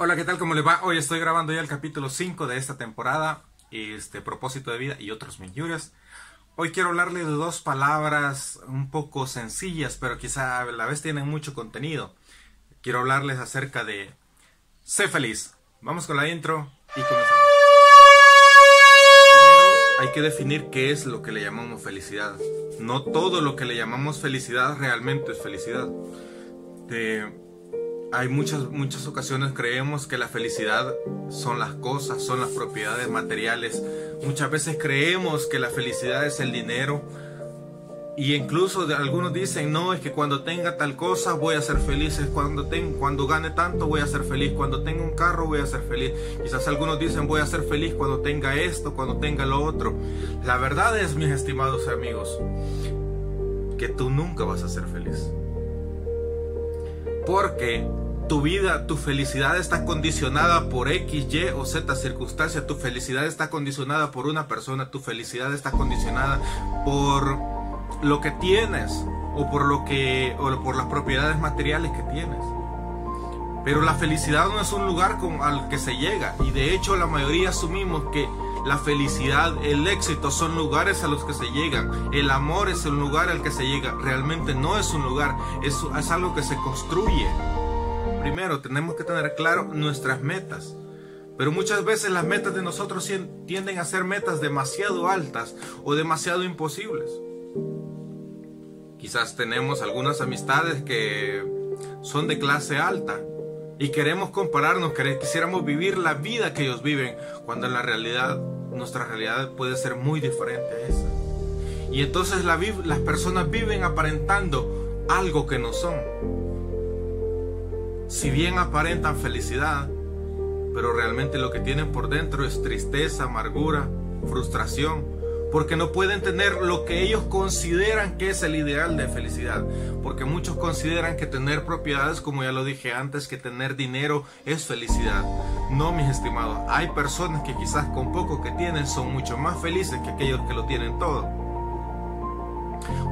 Hola, ¿qué tal? ¿Cómo le va? Hoy estoy grabando ya el capítulo 5 de esta temporada, este propósito de vida y otros millones. Hoy quiero hablarle de dos palabras un poco sencillas, pero quizá a la vez tienen mucho contenido. Quiero hablarles acerca de sé feliz. Vamos con la intro y comenzamos. Primero hay que definir qué es lo que le llamamos felicidad. No todo lo que le llamamos felicidad realmente es felicidad. Hay muchas, muchas ocasiones creemos que la felicidad son las cosas, son las propiedades materiales. Muchas veces creemos que la felicidad es el dinero. Y incluso algunos dicen, no, es que cuando tenga tal cosa voy a ser feliz, cuando, cuando gane tanto voy a ser feliz, cuando tenga un carro voy a ser feliz. Quizás algunos dicen, voy a ser feliz cuando tenga esto, cuando tenga lo otro. La verdad es, mis estimados amigos, que tú nunca vas a ser feliz. Porque tu vida, tu felicidad está condicionada por X, Y o Z circunstancia. Tu felicidad está condicionada por una persona. Tu felicidad está condicionada por lo que tienes o por lo que o por las propiedades materiales que tienes. Pero la felicidad no es un lugar al que se llega y de hecho la mayoría asumimos que la felicidad, el éxito son lugares a los que se llegan. El amor es un lugar al que se llega. Realmente no es un lugar, es algo que se construye. Primero, tenemos que tener claro nuestras metas. Pero muchas veces las metas de nosotros tienden a ser metas demasiado altas o demasiado imposibles. Quizás tenemos algunas amistades que son de clase alta y queremos compararnos, quisiéramos vivir la vida que ellos viven, cuando en la realidad, nuestra realidad puede ser muy diferente a esa. Y entonces las personas viven aparentando algo que no son. Si bien aparentan felicidad, pero realmente lo que tienen por dentro es tristeza, amargura, frustración, porque no pueden tener lo que ellos consideran que es el ideal de felicidad, porque muchos consideran que tener propiedades, como ya lo dije antes, que tener dinero es felicidad. No, mis estimados, hay personas que quizás con poco que tienen son mucho más felices que aquellos que lo tienen todo.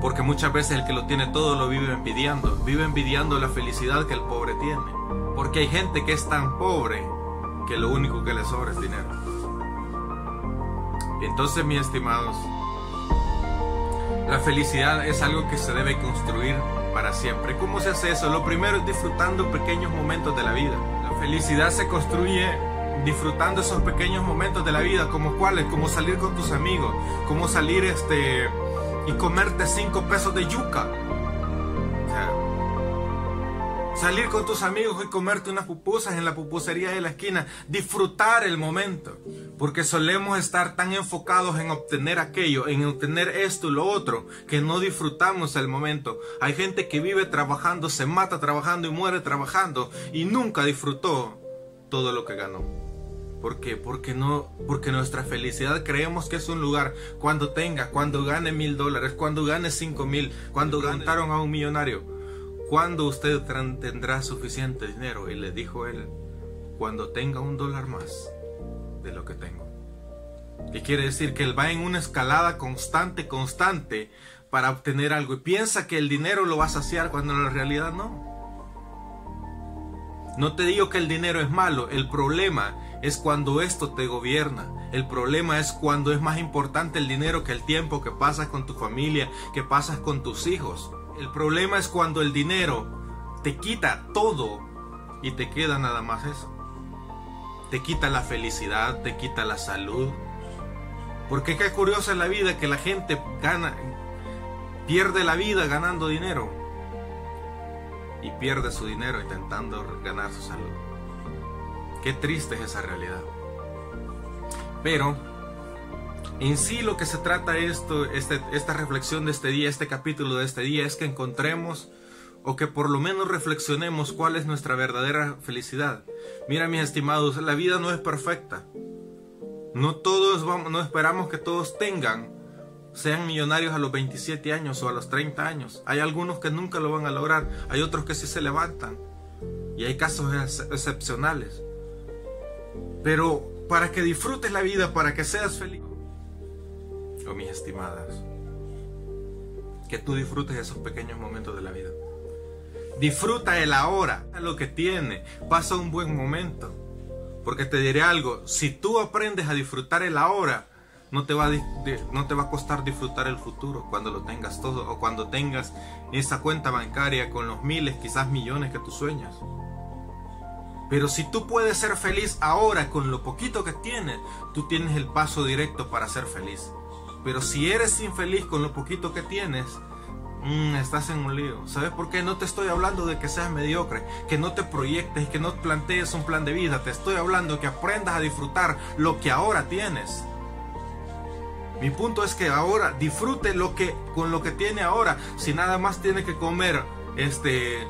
Porque muchas veces el que lo tiene todo lo vive envidiando, vive envidiando la felicidad que el pobre tiene. Porque hay gente que es tan pobre que lo único que le sobra es dinero. Entonces, mis estimados, la felicidad es algo que se debe construir para siempre. ¿Cómo se hace eso? Lo primero es disfrutando pequeños momentos de la vida. La felicidad se construye disfrutando esos pequeños momentos de la vida, como cuáles, como salir con tus amigos, como salir este y comerte cinco pesos de yuca salir con tus amigos y comerte unas pupusas en la pupusería de la esquina, disfrutar el momento, porque solemos estar tan enfocados en obtener aquello, en obtener esto y lo otro, que no disfrutamos el momento. Hay gente que vive trabajando, se mata trabajando y muere trabajando y nunca disfrutó todo lo que ganó. ¿Por qué? Porque, no, porque nuestra felicidad creemos que es un lugar cuando tenga, cuando gane mil dólares, cuando gane cinco mil, cuando cantaron a un millonario ¿Cuándo usted tendrá suficiente dinero? Y le dijo él, cuando tenga un dólar más de lo que tengo. ¿Qué quiere decir? Que él va en una escalada constante, constante, para obtener algo. Y piensa que el dinero lo va a saciar cuando en la realidad no. No te digo que el dinero es malo, el problema es cuando esto te gobierna. El problema es cuando es más importante el dinero que el tiempo que pasas con tu familia, que pasas con tus hijos. El problema es cuando el dinero te quita todo y te queda nada más eso. Te quita la felicidad, te quita la salud. Porque qué curiosa es la vida que la gente gana, pierde la vida ganando dinero y pierde su dinero intentando ganar su salud. Qué triste es esa realidad. Pero en sí lo que se trata esto, este, esta reflexión de este día, este capítulo de este día, es que encontremos o que por lo menos reflexionemos cuál es nuestra verdadera felicidad. Mira mis estimados, la vida no es perfecta. No todos vamos, no esperamos que todos tengan, sean millonarios a los 27 años o a los 30 años. Hay algunos que nunca lo van a lograr, hay otros que sí se levantan. Y hay casos excepcionales. Pero para que disfrutes la vida, para que seas feliz, o mis estimadas, que tú disfrutes esos pequeños momentos de la vida. Disfruta el ahora, lo que tiene, pasa un buen momento. Porque te diré algo, si tú aprendes a disfrutar el ahora, no te, va a, no te va a costar disfrutar el futuro cuando lo tengas todo o cuando tengas esa cuenta bancaria con los miles, quizás millones que tú sueñas. Pero si tú puedes ser feliz ahora con lo poquito que tienes, tú tienes el paso directo para ser feliz. Pero si eres infeliz con lo poquito que tienes, mm, estás en un lío. ¿Sabes por qué? No te estoy hablando de que seas mediocre, que no te proyectes que no plantees un plan de vida. Te estoy hablando que aprendas a disfrutar lo que ahora tienes. Mi punto es que ahora disfrute lo que con lo que tiene ahora. Si nada más tiene que comer este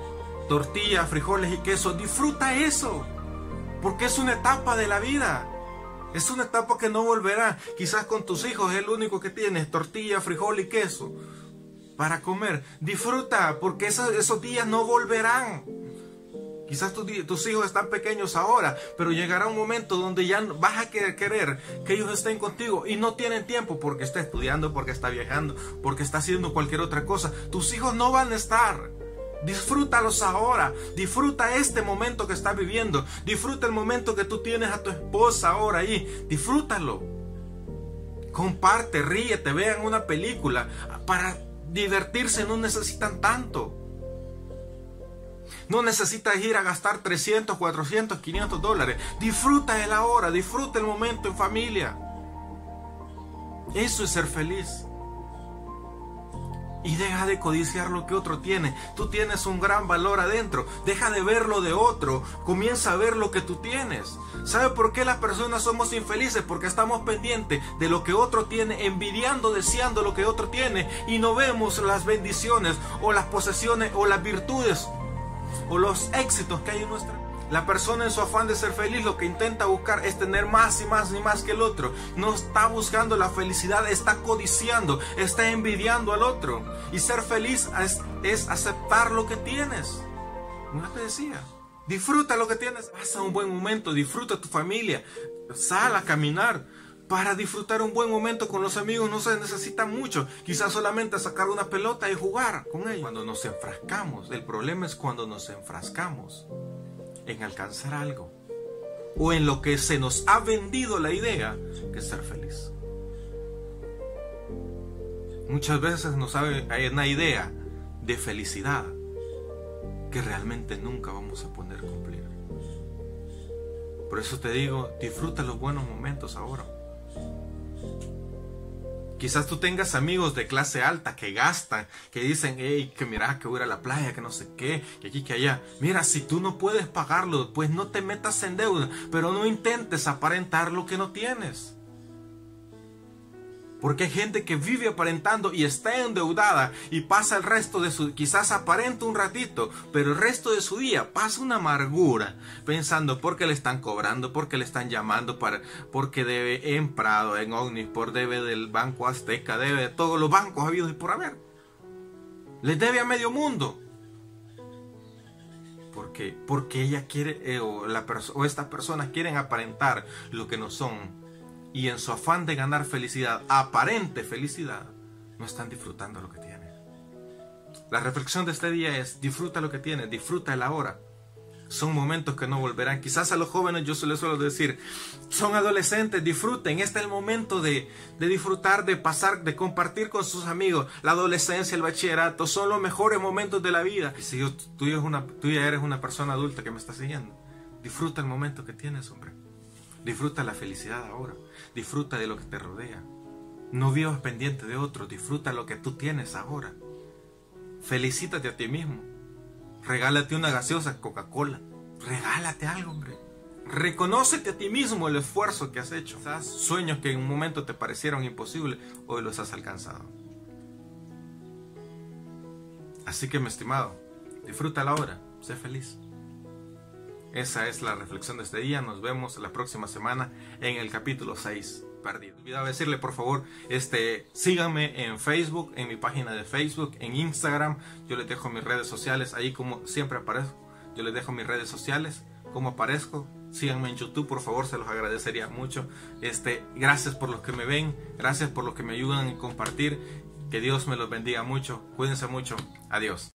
tortilla, frijoles y queso, disfruta eso. Porque es una etapa de la vida. Es una etapa que no volverá. Quizás con tus hijos es el único que tienes tortilla, frijol y queso para comer. Disfruta porque esos, esos días no volverán. Quizás tus hijos están pequeños ahora, pero llegará un momento donde ya vas a querer que ellos estén contigo y no tienen tiempo porque está estudiando, porque está viajando, porque está haciendo cualquier otra cosa. Tus hijos no van a estar. Disfrútalos ahora. Disfruta este momento que estás viviendo. Disfruta el momento que tú tienes a tu esposa ahora ahí. Disfrútalo. Comparte, ríete, vean una película. Para divertirse no necesitan tanto. No necesitas ir a gastar 300, 400, 500 dólares. Disfruta el ahora, disfruta el momento en familia. Eso es ser feliz. Y deja de codiciar lo que otro tiene. Tú tienes un gran valor adentro. Deja de ver lo de otro. Comienza a ver lo que tú tienes. ¿Sabe por qué las personas somos infelices? Porque estamos pendientes de lo que otro tiene, envidiando, deseando lo que otro tiene. Y no vemos las bendiciones o las posesiones o las virtudes o los éxitos que hay en nuestra la persona en su afán de ser feliz lo que intenta buscar es tener más y más y más que el otro. No está buscando la felicidad, está codiciando, está envidiando al otro. Y ser feliz es, aceptar lo que tienes. No te decía. Disfruta lo que tienes. Pasa un buen momento, disfruta tu familia. Sal a caminar. Para disfrutar un buen momento con los amigos no se necesita mucho. Quizás solamente sacar una pelota y jugar con ellos. Cuando nos enfrascamos, el problema es cuando nos enfrascamos en alcanzar algo o en lo que se nos ha vendido la idea que es ser feliz. Muchas veces nos hay una idea de felicidad que realmente nunca vamos a poder cumplir. Por eso te digo, disfruta los buenos momentos ahora. Quizás tú tengas amigos de clase alta que gastan, que dicen, hey, que mira, que voy a, a la playa, que no sé qué, que aquí, que allá. Mira, si tú no puedes pagarlo, pues no te metas en deuda, pero no intentes aparentar lo que no tienes. Porque hay gente que vive aparentando y está endeudada y pasa el resto de su, quizás aparenta un ratito, pero el resto de su día pasa una amargura pensando por qué le están cobrando, por qué le están llamando, para, porque debe en Prado, en por debe del Banco Azteca, debe de todos los bancos habidos y por haber. Les debe a medio mundo. Porque, porque ella quiere, eh, o, o estas personas quieren aparentar lo que no son y en su afán de ganar felicidad, aparente felicidad, no están disfrutando lo que tienen. La reflexión de este día es, disfruta lo que tienes, disfruta el ahora. Son momentos que no volverán. Quizás a los jóvenes yo se les suelo decir, son adolescentes, disfruten. Este es el momento de, disfrutar, de pasar, de compartir con sus amigos. La adolescencia, el bachillerato, son los mejores momentos de la vida. Y si tú, una, tú ya eres una persona adulta que me está siguiendo, disfruta el momento que tienes, hombre. Disfruta la felicidad ahora. Disfruta de lo que te rodea. No vivas pendiente de otros. Disfruta lo que tú tienes ahora. Felicítate a ti mismo. Regálate una gaseosa Coca-Cola. Regálate algo, hombre. Reconócete a ti mismo el esfuerzo que has hecho. Sueños que en un momento te parecieron imposibles, hoy los has alcanzado. Así que, mi estimado, disfruta la hora. Sé feliz. Esa es la reflexión de este día. Nos vemos la próxima semana en el capítulo 6. Perdido. Olvidaba decirle por favor, este, síganme en Facebook, en mi página de Facebook, en Instagram. Yo les dejo mis redes sociales ahí como siempre aparezco. Yo les dejo mis redes sociales como aparezco. Síganme en YouTube, por favor, se los agradecería mucho. Este, gracias por los que me ven, gracias por los que me ayudan a compartir. Que Dios me los bendiga mucho. Cuídense mucho. Adiós.